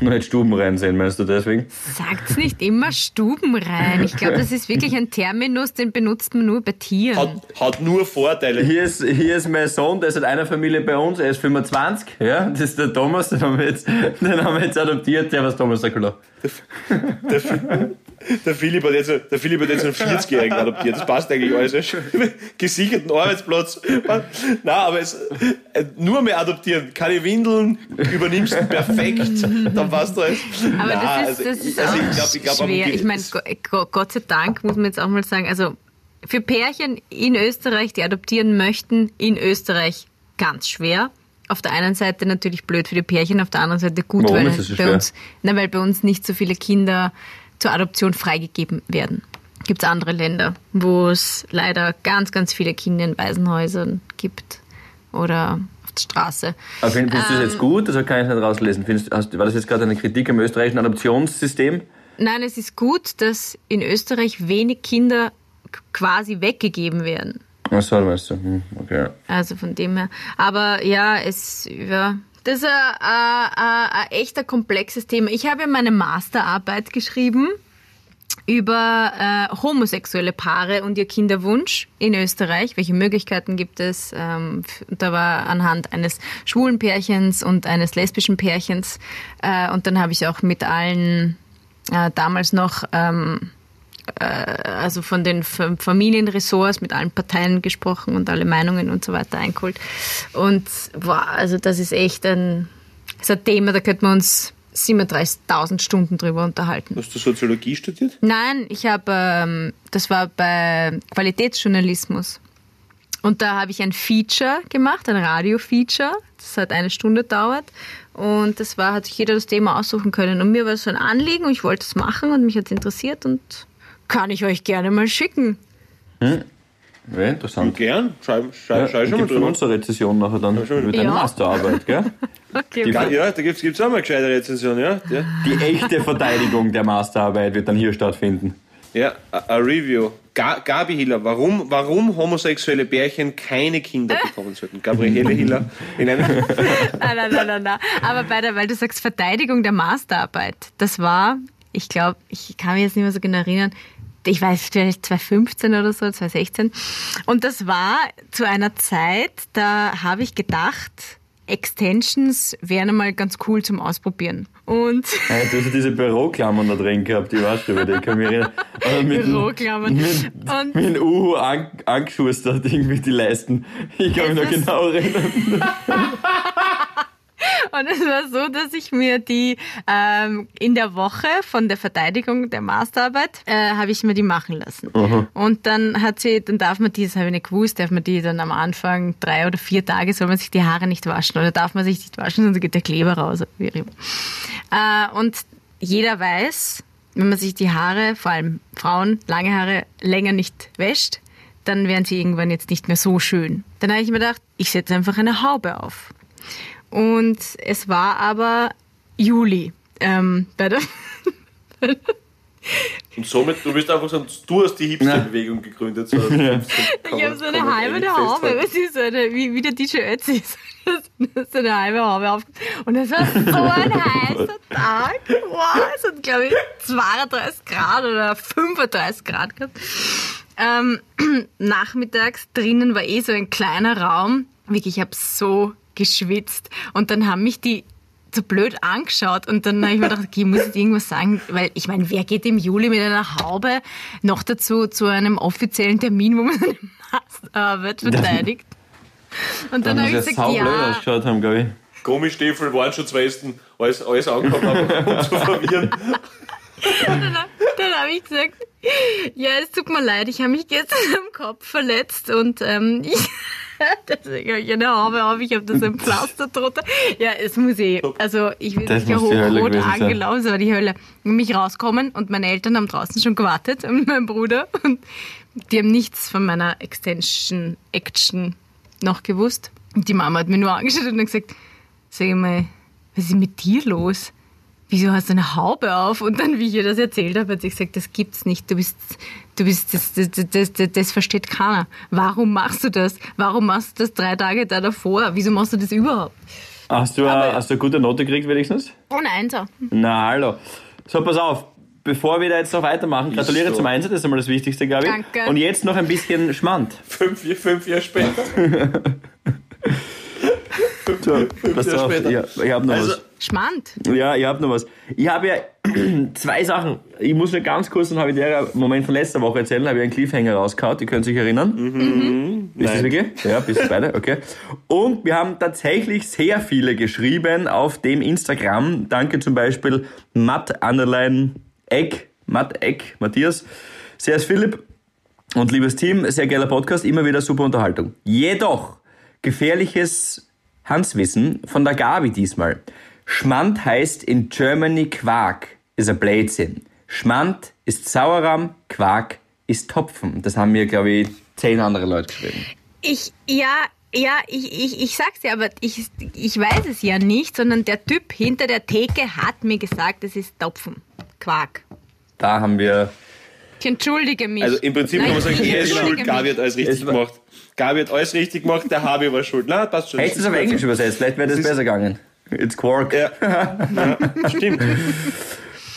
nicht stubenrein sind, meinst du deswegen? Sagt's nicht immer Stuben rein. Ich glaube, das ist wirklich ein Terminus, den benutzt man nur bei Tieren. Hat, hat nur Vorteile. Hier ist, hier ist mein Sohn, der ist in einer Familie bei uns, er ist 25, ja, das ist der Thomas, den haben wir jetzt, den haben wir jetzt adoptiert, der was Thomas Sakula. Der, der, Philipp hat jetzt, der Philipp hat jetzt einen 40-Jährigen adoptiert. Das passt eigentlich alles. Er Gesicherten Arbeitsplatz. Na, aber es, äh, nur mehr adoptieren. Keine Windeln, übernimmst ihn perfekt. Dann passt alles. Aber Na, das ist, das also, ist also auch ich glaub, ich glaub, schwer. Ich meine, Go- Gott sei Dank muss man jetzt auch mal sagen, also für Pärchen in Österreich, die adoptieren möchten, in Österreich ganz schwer. Auf der einen Seite natürlich blöd für die Pärchen, auf der anderen Seite gut, Warum weil, ist das so bei schwer? uns, na, weil bei uns nicht so viele Kinder zur Adoption freigegeben werden. Gibt es andere Länder, wo es leider ganz, ganz viele Kinder in Waisenhäusern gibt oder auf der Straße. Aber find- findest du das Ähm. jetzt gut? Also kann ich nicht rauslesen. Findest, hast, war das jetzt gerade eine Kritik am österreichischen Adoptionssystem? Nein, es ist gut, dass in Österreich wenig Kinder quasi weggegeben werden. Ach so, meinst du. Hm, okay. Also von dem her. Aber ja, es ja, das ist ein, ein, ein, echter komplexes Thema. Ich habe ja meine Masterarbeit geschrieben über äh, homosexuelle Paare und ihr Kinderwunsch in Österreich. Welche Möglichkeiten gibt es? Ähm, da war anhand eines schwulen Pärchens und eines lesbischen Pärchens. Äh, und dann habe ich auch mit allen äh, damals noch ähm, also von den Fa- Familienressorts mit allen Parteien gesprochen und alle Meinungen und so weiter eingeholt. Und wow, also das ist echt ein, ist ein Thema, da könnten wir uns 37.000 Stunden drüber unterhalten. Hast du Soziologie studiert? Nein, ich habe, ähm, das war bei Qualitätsjournalismus. Und da habe ich ein Feature gemacht, ein Radio-Feature. Das hat eine Stunde dauert. Und das war, hat sich jeder das Thema aussuchen können. Und mir war es so ein Anliegen und ich wollte es machen und mich hat es interessiert und kann ich euch gerne mal schicken. Ja, interessant. Gern. Schau, schau, Ja, schau schon mal drüber. uns eine Rezession nachher dann schon. mit deiner Ja. Masterarbeit, gell? Okay, Die- Ja, ja, da gibt es auch mal eine gescheite Rezension, ja? Ja, Die echte Verteidigung der Masterarbeit wird dann hier stattfinden. ja a, a Review. Ga Gabi Hiller, warum, warum homosexuelle Pärchen keine Kinder bekommen sollten. Gabriele Hiller in einem. nein, nein, nein, nein, nein. Aber bei der, weil du sagst Verteidigung der Masterarbeit, das war, ich glaube, ich kann mich jetzt nicht mehr so genau erinnern, ich weiß, vielleicht 2015 oder so, 2016. Und das war zu einer Zeit, da habe ich gedacht, Extensions wären einmal ganz cool zum Ausprobieren. Und Ja, du hast ja diese Büroklammern da drin gehabt, weißt du, über die kann ich mich erinnern. Mit, dem- Büroklammern. Mit, Und- mit dem Uhu an, angeschustert, irgendwie die Leisten. Ich kann mich noch genau erinnern. Und es war so, dass ich mir die ähm, in der Woche von der Verteidigung der Masterarbeit äh, habe ich mir die machen lassen. Und dann hat sie, dann darf man die, das habe ich nicht gewusst, darf man die dann am Anfang drei oder vier Tage soll man sich die Haare nicht waschen oder darf man sich nicht waschen, sonst geht der Kleber raus. Wie. Äh, und jeder weiß, wenn man sich die Haare, vor allem Frauen, lange Haare länger nicht wäscht, dann werden sie irgendwann jetzt nicht mehr so schön. Dann habe ich mir gedacht, ich setze einfach eine Haube auf. Und es war aber Juli. Ähm, bei der Und somit, du bist einfach so, du hast die Hipster-Bewegung gegründet. So ich habe so eine halbe Haube, was ist so eine, wie, wie der DJ Ötzi. so eine halbe Haube auf. Und es war so ein heißer Tag. Wow, es hat, glaube ich, 32 Grad oder 35 Grad gehabt. Ähm, nachmittags drinnen war eh so ein kleiner Raum. Wirklich, ich habe so geschwitzt. Und dann haben mich die so blöd angeschaut und dann habe ich mir gedacht, okay, ich muss jetzt irgendwas sagen, weil ich meine, wer geht im Juli mit einer Haube noch dazu zu einem offiziellen Termin, wo man eine Masterarbeit verteidigt? Und dann Da habe ich ja gesagt, ja, ausgeschaut haben, glaube ich. Gummistiefel, Warnschutzwesten, alles, alles angehabt haben, um zu verwirren. dann, dann habe ich gesagt, ja, es tut mir leid, ich habe mich gestern am Kopf verletzt und ähm, ich, deswegen habe ich eine Haube auf, ich habe da so ein Pflaster drunter. Ja, es muss eh, also ich bin Das sicher hochrot angelaufen, es war die Hölle. Und mich rauskommen und meine Eltern haben draußen schon gewartet und mein Bruder und die haben nichts von meiner Extension Action noch gewusst. Und die Mama hat mir nur angeschaut und gesagt, sag ich mal, was ist mit dir los? Wieso hast du eine Haube auf? Und dann, wie ich ihr das erzählt habe, hat sie gesagt, das gibt's nicht. Du bist, du bist, das, das, das, das, das versteht keiner. Warum machst du das? Warum machst du das drei Tage da davor? Wieso machst du das überhaupt? Hast du, eine, hast du eine gute Note gekriegt, wenigstens? Oh nein, so. Na, hallo. So, pass auf. Bevor wir da jetzt noch weitermachen, gratuliere so. zum Einsatz, das ist einmal das Wichtigste, glaube ich. Danke. Und jetzt noch ein bisschen Schmand. Fünf, fünf Jahre später. So, pass Jahre auf, später. ja, ich habe noch Also, was. Schmand. Ja, ich habe noch was. Ich habe ja zwei Sachen. Ich muss nur ganz kurz einen habitärer Moment von letzter Woche erzählen. Habe ich einen Cliffhanger rausgehauen. Die können sich erinnern. Mhm. Ist das Nein. wirklich? Ja, bis beide, okay. Und wir haben tatsächlich sehr viele geschrieben auf dem Instagram. Danke zum Beispiel Matt Underline Eck, Matt Eck, Matthias, Servus Philipp und liebes Team, sehr geiler Podcast, immer wieder super Unterhaltung. Jedoch gefährliches Hanswissen von der Gabi diesmal. Schmand heißt in Germany Quark, ist ein Blödsinn. Schmand ist Sauerrahm, Quark ist Topfen. Das haben mir, glaube ich, zehn andere Leute geschrieben. Ich, ja, ja, ich, ich, ich sag's dir, aber ich, ich weiß es ja nicht, sondern der Typ hinter der Theke hat mir gesagt, es ist Topfen. Quark. Da haben wir Ich entschuldige mich. Also im Prinzip kann man sagen, Nein, ich er ist schuld, Gabi hat alles richtig gemacht. Gabi hat alles richtig gemacht, der Habi war schuld. Na, passt schon. Hättest du es auf Englisch übersetzt, vielleicht wäre das, ist- besser gegangen. It's Quark. Ja, ja stimmt.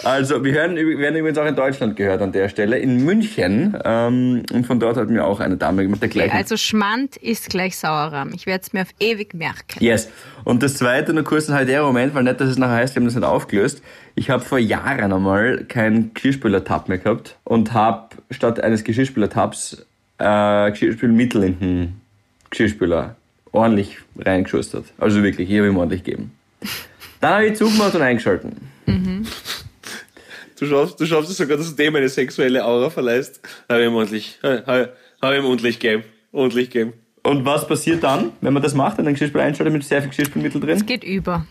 Also, wir hören, werden übrigens auch in Deutschland gehört an der Stelle, in München. Ähm, und von dort hat mir auch eine Dame mit der Okay, gleichen. also Schmand ist gleich Sauerrahm. Ich werde es mir auf ewig merken. Yes. Und das zweite, nur kurz ein der Moment, weil nicht, dass es nachher heißt, wir haben das nicht aufgelöst. Ich habe vor Jahren einmal keinen Geschirrspüler-Tab mehr gehabt und habe statt eines Geschirrspüler-Tabs äh, Geschirrspülmittel in den Geschirrspüler ordentlich reingeschustert. Also wirklich, ich habe ihm ordentlich gegeben. Dann habe ich zugemacht und eingeschalten. Du schaffst, du schaffst es sogar, dass du dem eine sexuelle Aura verleihst. Habe ich ihm ordentlich, habe hab ihm ordentlich gegeben. Ordentlich gegeben. Und was passiert dann, wenn man das macht, und einen Geschirrspüler einschaltet mit sehr viel Geschirrspülmittel drin? Geht über.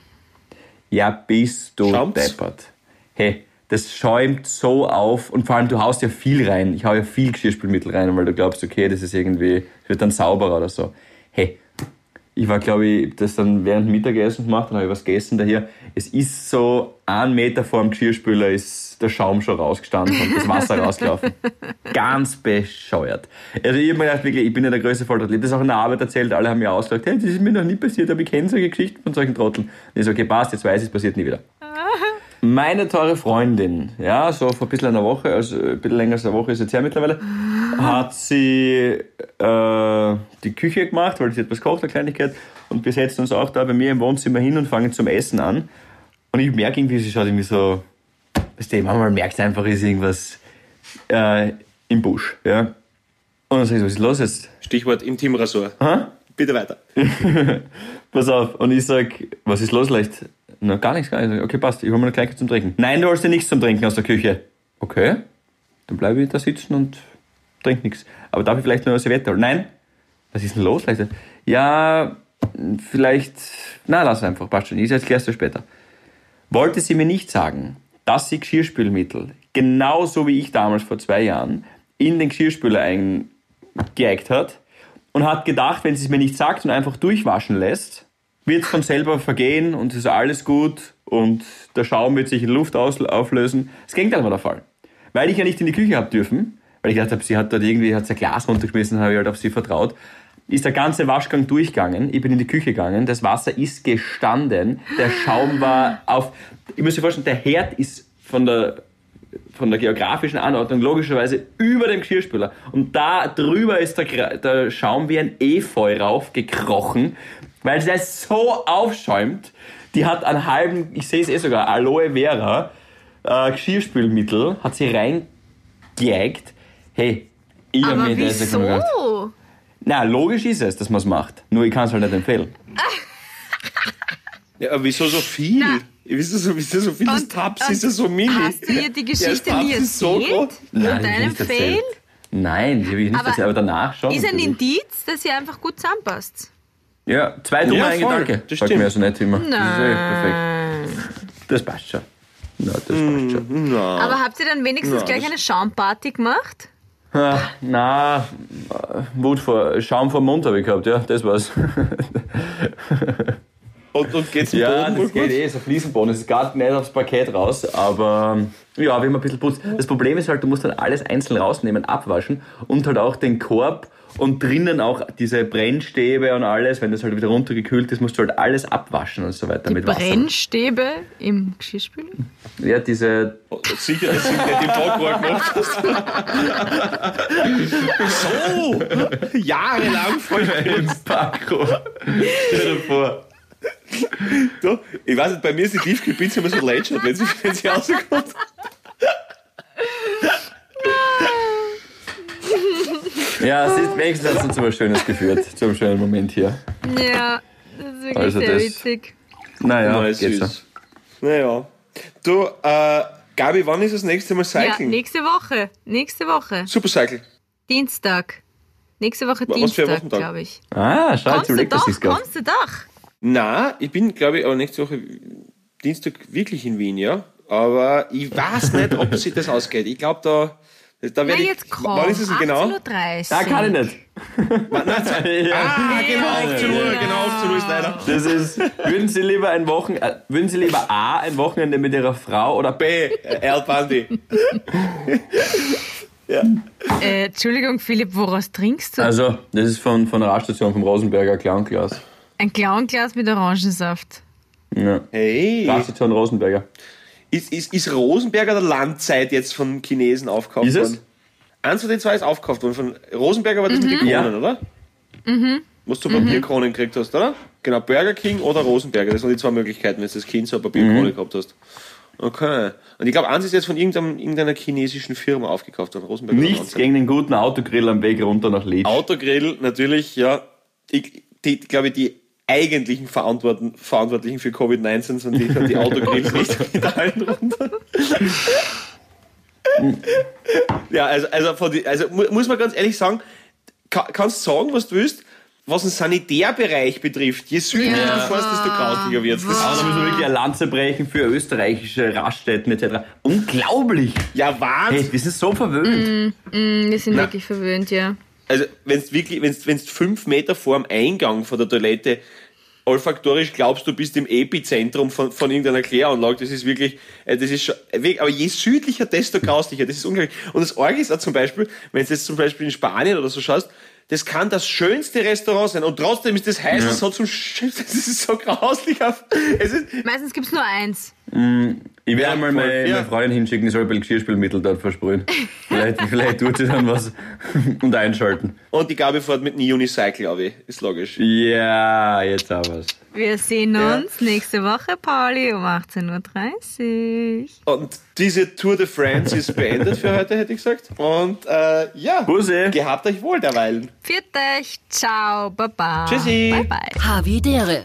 Ja, bist du Schaumt's? deppert. Hey, das schäumt so auf und vor allem du haust ja viel rein. Ich hau ja viel Geschirrspülmittel rein, weil du glaubst, okay, das ist irgendwie, das wird dann sauberer oder so. Hey, ich war, glaube ich, das dann während Mittagessen gemacht, dann habe ich was gegessen daher. Es ist so ein Meter vor dem Geschirrspüler ist der Schaum schon rausgestanden und das Wasser rausgelaufen. Ganz bescheuert. Also ich habe mir gedacht, wirklich, ich bin ja der größte Volltrottel. Das ist auch in der Arbeit erzählt, alle haben mir ausgesagt, hey, das ist mir noch nie passiert, aber ich kenne solche Geschichten von solchen Trotteln. Und ich so, okay, passt, jetzt weiß ich, es passiert nie wieder. Meine teure Freundin, ja, so vor ein bisschen einer Woche, also ein bisschen länger als eine Woche ist jetzt her mittlerweile, hat sie äh, die Küche gemacht, weil sie etwas kocht, eine Kleinigkeit. Und wir setzen uns auch da bei mir im Wohnzimmer hin und fangen zum Essen an. Und ich merke irgendwie, sie schaut irgendwie so, weißt du, manchmal merkst du einfach, ist irgendwas äh, im Busch. Ja? Und dann sag ich so, was ist los jetzt? Stichwort Intimrasur. Aha. Bitte weiter. Pass auf. Und ich sag, was ist los leicht? Na, gar nichts, gar nichts. Okay, passt, ich hol mir eine Kleinigkeit zum Trinken. Nein, du holst dir nichts zum Trinken aus der Küche. Okay, dann bleibe ich da sitzen und trink nichts. Aber darf ich vielleicht nur eine Serviette holen? Nein. Was ist denn los, Leute? Ja, vielleicht, na, lass einfach, passt schon. Ich erklär's dir später. Wollte sie mir nicht sagen, dass sie Geschirrspülmittel, genauso wie ich damals vor zwei Jahren, in den Geschirrspüler eingeeigt hat und hat gedacht, wenn sie es mir nicht sagt und einfach durchwaschen lässt, wird es von selber vergehen und es ist alles gut und der Schaum wird sich in Luft auflösen. Das Gegenteil war der Fall. Weil ich ja nicht in die Küche habe dürfen, weil ich gedacht habe, sie hat dort irgendwie hat sie ein Glas runtergeschmissen, habe ich halt auf sie vertraut, ist der ganze Waschgang durchgegangen. Ich bin in die Küche gegangen, das Wasser ist gestanden, der Schaum war auf. Ich muss mir vorstellen, der Herd ist von der von der geografischen Anordnung logischerweise über dem Geschirrspüler. Und da drüber ist der, der Schaum wie ein Efeu raufgekrochen, weil der so aufschäumt. Die hat einen halben, ich sehe es eh sogar, Aloe Vera äh, Geschirrspülmittel, hat sie reingeeigt. Hey, ich hab Aber mir das wieso? gedacht. Na, logisch ist es, dass man es macht. Nur ich kann es halt nicht empfehlen. Ja, aber wieso so viel? Na. Wieso so, wieso so viel? Das und ist ja so mini. Hast du ihr die Geschichte Ja, das nie ist so erzählt? groß. Von ich deinem Fail? erzählt. Nein, die habe ich nicht Aber erzählt, aber danach schon. Ist ein natürlich. Indiz, dass ihr einfach gut zusammenpasst. Ja, zwei dumme Ja. Gedanke. Das stimmt. mir also nicht immer. Das ist eh Nein. perfekt. Das passt schon. Ja, das passt schon. Na. Aber habt ihr dann wenigstens Ja, gleich eine Schaumparty gemacht? Na, äh, Wut vor, Schaum vor dem Mund habe ich gehabt, ja, das war's. Und, und geht's im ja, Boden das geht eh, so Fliesenboden. Es ist gar nicht aufs Parkett raus, aber ja, wenn man ein bisschen putzt. Das Problem ist halt, du musst dann alles einzeln rausnehmen, abwaschen und halt auch den Korb und drinnen auch diese Brennstäbe und alles, wenn das halt wieder runtergekühlt ist, musst du halt alles abwaschen und so weiter Die mit Wasser. Brennstäbe im Geschirrspüler? Ja, diese Sicher, dass du nicht im Backrohr gemacht hast. so! Jahrelang voll Packrohr. Stell dir vor. Du, Ich weiß nicht, bei mir ist die Tiefkühlpizza immer so lätschert, wenn sie, wenn sie rauskommt. Ja, es ist wenigstens hat es zu einem Schönes geführt, zu einem schönen Moment hier. Ja, das ist wirklich Also sehr das- witzig. Naja, Na, geht süß. so. Naja. Du, äh, Gabi, wann ist das nächste Mal Ja, Cycling? nächste Woche. Nächste Woche. Supercycle. Dienstag. Nächste Woche Was Dienstag, glaube ich. Ah, schau, du überlegt, dass doch, ich's gab. kommst du doch. Na, ich bin, glaube ich, aber nächste Woche Dienstag wirklich in Wien, ja. Aber ich weiß nicht, ob sich das ausgeht. Ich glaube, da, da werde ich. jetzt komm. Wann ist es denn genau? 18.30 Da kann ich nicht. Wann- nein, nein. Ah, genau, Ja, 18 Uhr, genau. genau, 18 Uhr ist leider. Das ist, würden Sie lieber ein Wochen, äh, würden Sie lieber A, ein Wochenende mit Ihrer Frau oder B? Äh, El Bandi. Äh, Entschuldigung, Philipp, woraus trinkst du? Also, das ist von, von der Raststation vom Rosenberger Clownglas. Ein Clownglas mit Orangensaft. Ja. Hey. Raststation Rosenberger. Ist, ist, ist Rosenberger der Landzeit jetzt von Chinesen aufgekauft Ist es? worden? Eins von den zwei ist aufgekauft worden. Von Rosenberger war das mit den Kronen, Ja. oder? Mhm. Was du Papierkronen gekriegt hast, oder? Genau, Burger King oder Rosenberger. Das waren die zwei Möglichkeiten, wenn du als Kind so eine Papierkrone gehabt hast. Okay. Und ich glaube, eins ist jetzt von irgendeinem, irgendeiner chinesischen Firma aufgekauft worden. Rosenberger Nichts gegen den guten Autogrill am Weg runter nach Leeds. Autogrill, natürlich, ja. Ich, die, glaube ich, die eigentlichen Verantwortlichen, Verantwortlichen für Covid-19 sind die, die Autogrills nicht mit allen runter. ja, also, also, von die, also mu- muss man ganz ehrlich sagen, ka, kannst sagen, was du willst, was den Sanitärbereich betrifft, je südlicher Ja. du fährst, desto grautiger wird Aber da müssen wir wirklich eine Lanze brechen für österreichische Raststätten etc. Unglaublich! Ja, Wahnsinn. Hey, wir sind so verwöhnt. Mm, wir sind Na. wirklich verwöhnt, ja. Also, wenn du wirklich, wenn du fünf Meter vor dem Eingang von der Toilette olfaktorisch glaubst, du bist im Epizentrum von, von irgendeiner Kläranlage, das ist wirklich, äh, das ist schon, aber je südlicher, desto grauslicher, das ist unglaublich. Und das Orgel ist auch zum Beispiel, wenn du jetzt zum Beispiel in Spanien oder so schaust, das kann das schönste Restaurant sein und trotzdem ist das heiß, ja. so zum Sch das ist so grauslich. Es ist Meistens gibt's nur eins. Mm, ich werde ja, mal meine, ja. meine Freundin hinschicken, die soll ein bisschen Geschirrspülmittel dort versprühen. vielleicht, vielleicht tut sie dann was und einschalten. Und die Gabi fährt mit einem Unicycle, glaube ich. Ist logisch. Ja, jetzt haben wir's. Wir sehen uns ja. nächste Woche, Pauli, um 18.30 Uhr. Und diese Tour de France ist beendet für heute, hätte ich gesagt. Und äh, ja, Busse. gehabt euch wohl derweilen. Viert euch, ciao, baba. Tschüssi. Bye, bye. Havidere.